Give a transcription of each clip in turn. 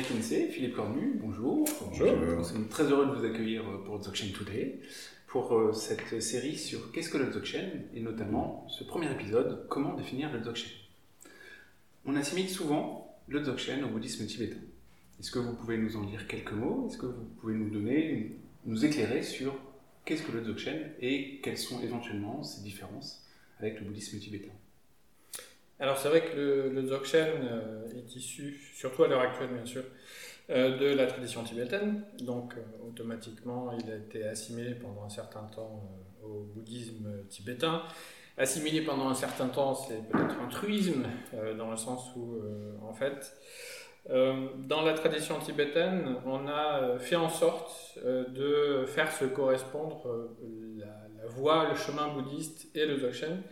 Kinsey, Philippe Cornu, bonjour. Bonjour. Nous sommes très heureux de vous accueillir pour Dzogchen Today, pour euh, cette série sur qu'est-ce que le Dzogchen, et notamment ce premier épisode, comment définir le Dzogchen. On assimile souvent le Dzogchen au bouddhisme tibétain. Est-ce que vous pouvez nous en dire quelques mots? Est-ce que vous pouvez nous donner, nous éclairer sur qu'est-ce que le Dzogchen et quelles sont éventuellement ses différences avec le bouddhisme tibétain? Alors c'est vrai que le, Dzogchen euh, est issu, surtout à l'heure actuelle bien sûr, euh, de la tradition tibétaine. Donc euh, automatiquement il a été assimilé pendant un certain temps au bouddhisme tibétain. Assimilé pendant un certain temps, c'est peut-être un truisme, dans le sens où en fait, dans la tradition tibétaine, on a fait en sorte de faire se correspondre la, la voie, le chemin bouddhiste et le Dzogchen.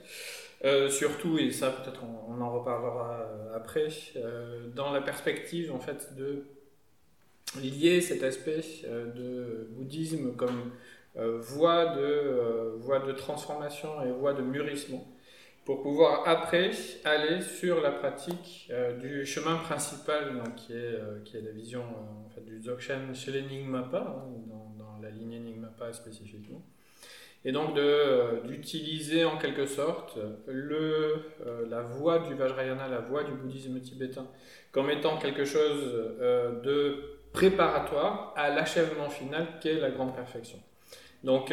Euh, surtout, et ça peut-être on, en reparlera euh, après, euh, dans la perspective en fait de lier cet aspect de bouddhisme comme voie, de, voie de transformation et voie de mûrissement pour pouvoir après aller sur la pratique du chemin principal donc, qui, est, qui est la vision en fait, du Dzogchen chez les hein, dans, la lignée Nyingmapa spécifiquement et donc euh, d'utiliser en quelque sorte le, euh, la voie du Vajrayana, la voie du bouddhisme tibétain, comme étant quelque chose euh, de préparatoire à l'achèvement final qu'est la grande perfection. Donc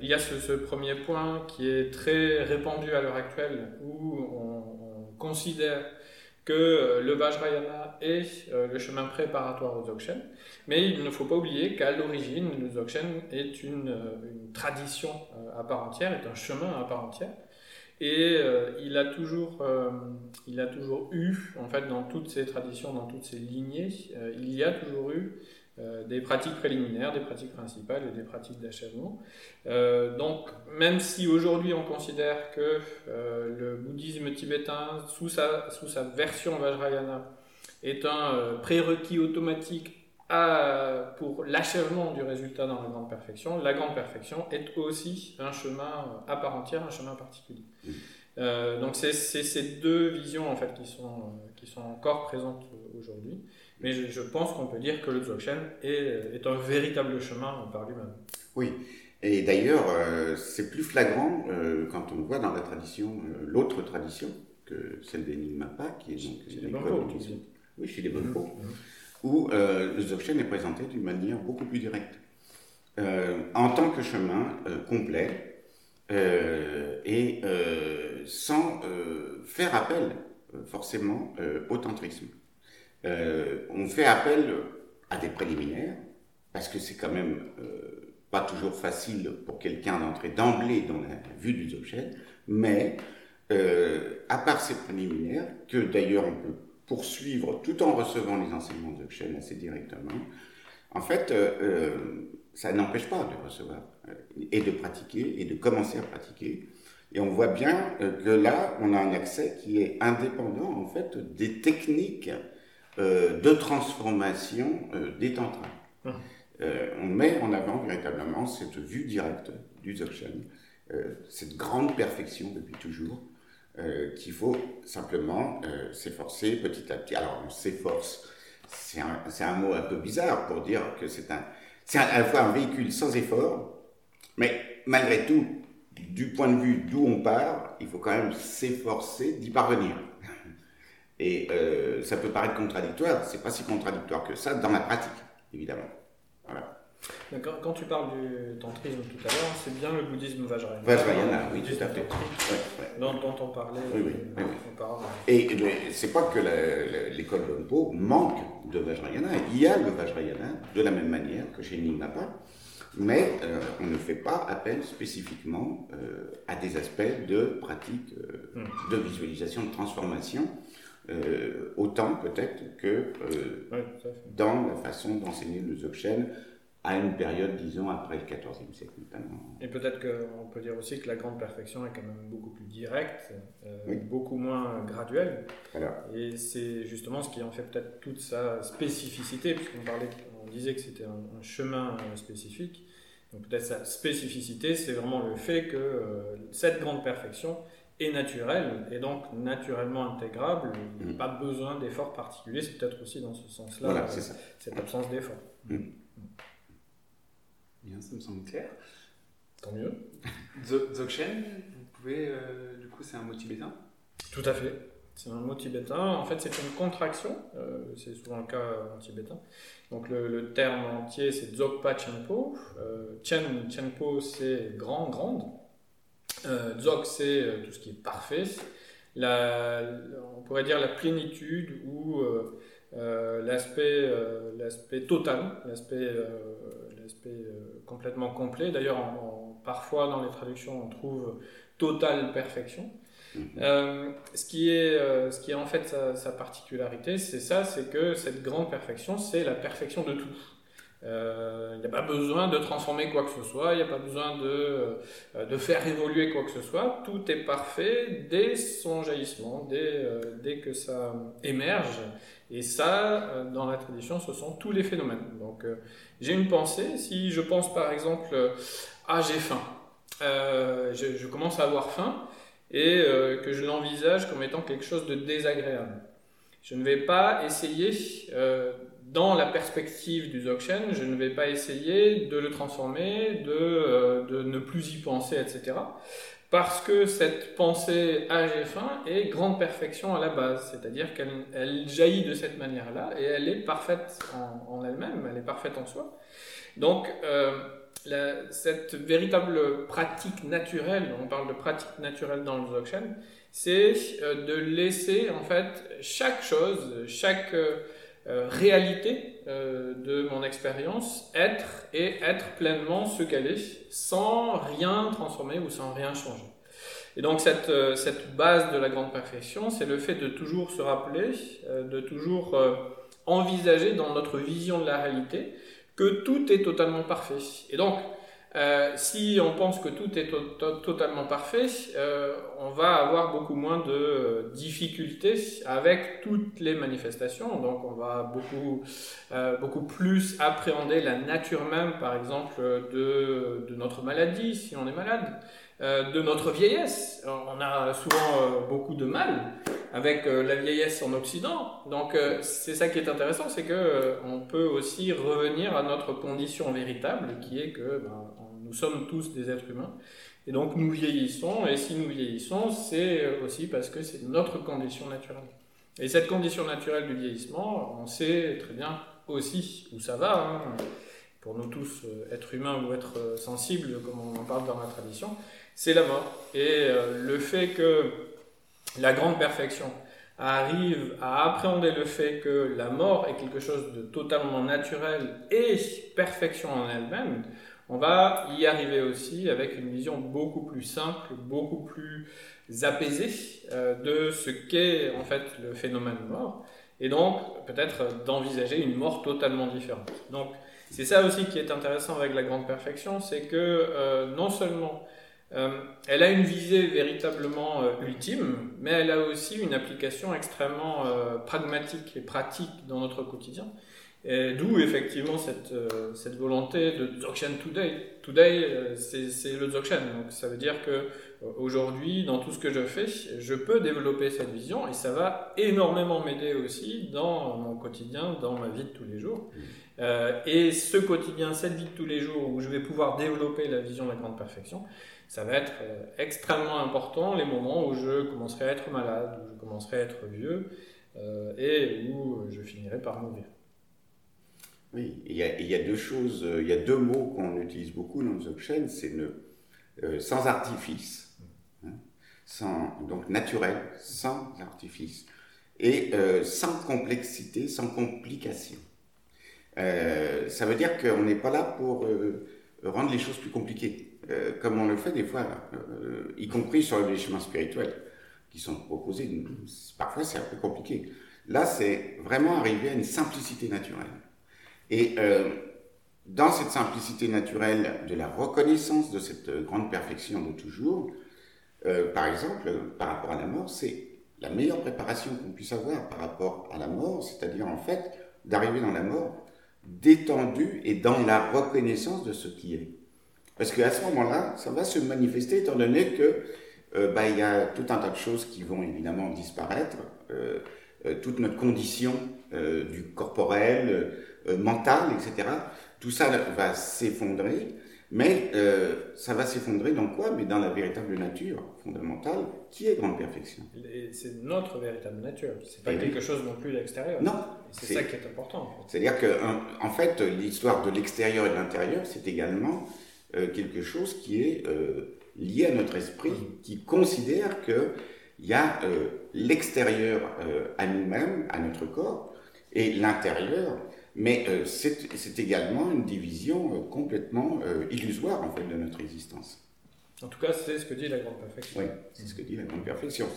il y a ce, premier point qui est très répandu à l'heure actuelle où on considère que le Vajrayana est le chemin préparatoire au Dzogchen. Mais il ne faut pas oublier qu'à l'origine, le Dzogchen est une, euh, tradition euh, à part entière, est un chemin à part entière. Et euh, il, a toujours, euh, il a toujours eu, en fait, dans toutes ces traditions, dans toutes ces lignées, euh, il y a toujours eu des pratiques préliminaires, des pratiques principales et des pratiques d'achèvement. donc, même si aujourd'hui on considère que le bouddhisme tibétain, sous sa, sous sa version Vajrayana, est un prérequis automatique à, pour l'achèvement du résultat dans la grande perfection, la grande perfection est aussi un chemin à part entière, un chemin particulier. Euh, donc c'est ces deux visions en fait qui sont, euh, qui sont encore présentes aujourd'hui. Mais je, je pense qu'on peut dire que le Dzogchen est, est un véritable chemin par lui-même. Oui, et d'ailleurs euh, c'est plus flagrant euh, quand on voit dans la tradition, euh, l'autre tradition que celle des Nyingmapa, qui est donc chez les Bonpo. Oui, chez les Bonpo. Mmh où euh, le Dzogchen est présenté d'une manière beaucoup plus directe, euh, en tant que chemin euh, complet euh, et euh, sans euh, faire appel forcément au tantrisme. on fait appel à des préliminaires, parce que c'est quand même pas toujours facile pour quelqu'un d'entrer d'emblée dans la vue du Dzogchen, mais à part ces préliminaires, que d'ailleurs on peut poursuivre tout en recevant les enseignements de Dzogchen assez directement, en fait, euh, euh, ça n'empêche pas de recevoir euh, et de pratiquer et de commencer à pratiquer. Et on voit bien euh, que là, on a un accès qui est indépendant en fait des techniques euh, de transformation des tantras. Mmh. on met en avant véritablement cette vue directe du Dzogchen, cette grande perfection depuis toujours qu'il faut simplement s'efforcer petit à petit. Alors, on s'efforce, c'est un, un, mot un peu bizarre pour dire que c'est un, c'est à la fois un véhicule sans effort, mais malgré tout, du point de vue d'où on part, il faut quand même s'efforcer d'y parvenir. Et euh, ça peut paraître contradictoire, c'est pas si contradictoire que ça dans la pratique, évidemment. Quand, quand, tu parles du tantrisme tout à l'heure, c'est bien le bouddhisme Vajrayana. Vajrayana, oui, tout à fait. Ouais, ouais. Dont, dont, on parlait oui, oui, euh, oui, auparavant. Et c'est pas que l'école Bonpo manque de Vajrayana. Il y a le Vajrayana de la même manière que chez Nyingmapa, mais euh, on ne fait pas appel spécifiquement euh, à des aspects de pratique euh, hmm. de visualisation, de transformation. Autant peut-être que dans la façon d'enseigner le Dzogchen à une période, disons, après le XIVe siècle notamment. Et peut-être qu'on peut dire aussi que la grande perfection est quand même beaucoup plus directe, euh, oui. beaucoup moins graduelle. Alors. Et c'est justement ce qui en fait peut-être toute sa spécificité, puisqu'on parlait, on disait que c'était un, un, chemin euh, spécifique. Donc peut-être sa spécificité, c'est vraiment le fait que euh, cette grande perfection est naturel et donc naturellement intégrable. Il n'y a mm. pas besoin d'efforts particuliers. C'est peut-être aussi dans ce sens-là voilà, euh, cette absence d'effort. Mm. Bien, ça me semble clair. Tant mieux. Dzogchen, vous pouvez, euh, du coup, c'est un mot tibétain Tout à fait. C'est un mot tibétain. En fait, c'est une contraction. Euh, c'est souvent le cas en tibétain. Donc, le, terme entier, c'est Dzogpa Chenpo. Euh, Chen, Chenpo, c'est grand, grande. Euh, Dzog, c'est euh, tout ce qui est parfait. La, on pourrait dire la plénitude ou l'aspect l'aspect total, l'aspect complètement complet. D'ailleurs, parfois dans les traductions, on trouve totale perfection. Euh, ce, qui est, euh, ce qui est en fait sa, particularité, c'est ça, c'est que cette grande perfection, c'est la perfection de tout. Euh, il n'y a pas besoin de transformer quoi que ce soit, il n'y a pas besoin de, de faire évoluer quoi que ce soit, tout est parfait dès son jaillissement, dès, dès que ça émerge. Et ça, dans la tradition, ce sont tous les phénomènes. Donc j'ai une pensée, si je pense par exemple, ah j'ai faim, je, commence à avoir faim, et euh, que je l'envisage comme étant quelque chose de désagréable. Je ne vais pas essayer, euh, dans la perspective du Dzogchen, je ne vais pas essayer de le transformer, de, euh, de ne plus y penser, etc. Parce que cette pensée âge et fin est grande perfection à la base, c'est-à-dire qu'elle elle jaillit de cette manière-là et elle est parfaite en, elle-même, elle est parfaite en soi. Donc, cette véritable pratique naturelle, on parle de pratique naturelle dans le Dzogchen, c'est euh, de laisser en fait chaque chose, chaque euh, euh, réalité de mon expérience être et être pleinement ce qu'elle est, sans rien transformer ou sans rien changer. Et donc cette, cette base de la grande perfection, c'est le fait de toujours se rappeler, de toujours envisager dans notre vision de la réalité que tout est totalement parfait. Et donc, euh, si on pense que tout est totalement parfait, euh, on va avoir beaucoup moins de euh, difficultés avec toutes les manifestations. Donc on va beaucoup, beaucoup plus appréhender la nature même, par exemple, de, notre maladie, si on est malade, de notre vieillesse. On a souvent beaucoup de mal avec la vieillesse en Occident. Donc c'est ça qui est intéressant, c'est que on peut aussi revenir à notre condition véritable, qui est que ben, nous sommes tous des êtres humains. Et donc nous vieillissons, et si nous vieillissons, c'est aussi parce que c'est notre condition naturelle. Et cette condition naturelle du vieillissement, on sait très bien aussi où ça va. Hein. Pour nous tous, euh, êtres humains ou êtres euh, sensibles, comme on en parle dans la tradition, c'est la mort. Et euh, le fait que la grande perfection arrive à appréhender le fait que la mort est quelque chose de totalement naturel et perfection en elle-même, on va y arriver aussi avec une vision beaucoup plus simple, beaucoup plus apaisée euh, de ce qu'est en fait le phénomène mort, et donc peut-être d'envisager une mort totalement différente. Donc c'est ça aussi qui est intéressant avec la grande perfection, c'est que euh, non seulement euh, elle a une visée véritablement ultime, mais elle a aussi une application extrêmement pragmatique et pratique dans notre quotidien. D'où effectivement cette, euh, cette, volonté de Dzogchen Today. Today, euh, c'est le Dzogchen. Donc ça veut dire que euh, aujourd'hui, dans tout ce que je fais, je peux développer cette vision et ça va énormément m'aider aussi dans mon quotidien, dans ma vie de tous les jours. Mmh. et ce quotidien, cette vie de tous les jours où je vais pouvoir développer la vision de la grande perfection, ça va être extrêmement important les moments où je commencerai à être malade, où je commencerai à être vieux et où je finirai par mourir. Oui, il y, a, deux choses, euh, il y a deux mots qu'on utilise beaucoup dans le Dzogchen, c'est euh, sans artifice, hein, donc naturel, sans artifice, et euh, sans complexité, sans complication. ça veut dire qu'on n'est pas là pour rendre les choses plus compliquées, comme on le fait des fois, y compris sur les chemins spirituels qui sont proposés. Parfois, c'est un peu compliqué. Là, c'est vraiment arriver à une simplicité naturelle. Et euh, dans cette simplicité naturelle de la reconnaissance de cette grande perfection de toujours, euh, par exemple, par rapport à la mort, c'est la meilleure préparation qu'on puisse avoir par rapport à la mort, c'est-à-dire en fait d'arriver dans la mort détendu et dans la reconnaissance de ce qui est. Parce qu'à ce moment-là, ça va se manifester étant donné que bah, il y a tout un tas de choses qui vont évidemment disparaître. toute notre condition du corporel, mental, etc. Tout ça va s'effondrer. Mais euh, ça va s'effondrer dans quoi? Mais dans la véritable nature fondamentale, qui est grande perfection. C'est notre véritable nature. C'est pas quelque chose non plus d'extérieur. Non. C'est ça qui est important. C'est-à-dire que, en fait, l'histoire de l'extérieur et de l'intérieur, c'est également euh, quelque chose qui est euh, lié à notre esprit, qui considère que il y a l'extérieur à nous-mêmes, à notre corps, et l'intérieur mais euh, c'est également une division euh, complètement euh, illusoire en fait de notre existence. En tout cas, c'est ce que dit la grande perfection. Oui, c'est ce que dit la grande perfection.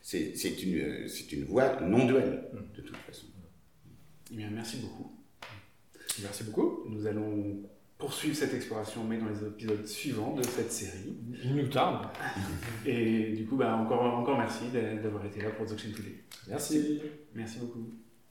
C'est une, une voie non duelle, de toute façon. Eh bien, merci beaucoup. Merci beaucoup. Nous allons poursuivre cette exploration, mais dans les épisodes suivants de cette série. Il nous tarde. Et du coup, bah, encore, encore merci d'avoir été là pour The Today. Merci. Merci beaucoup.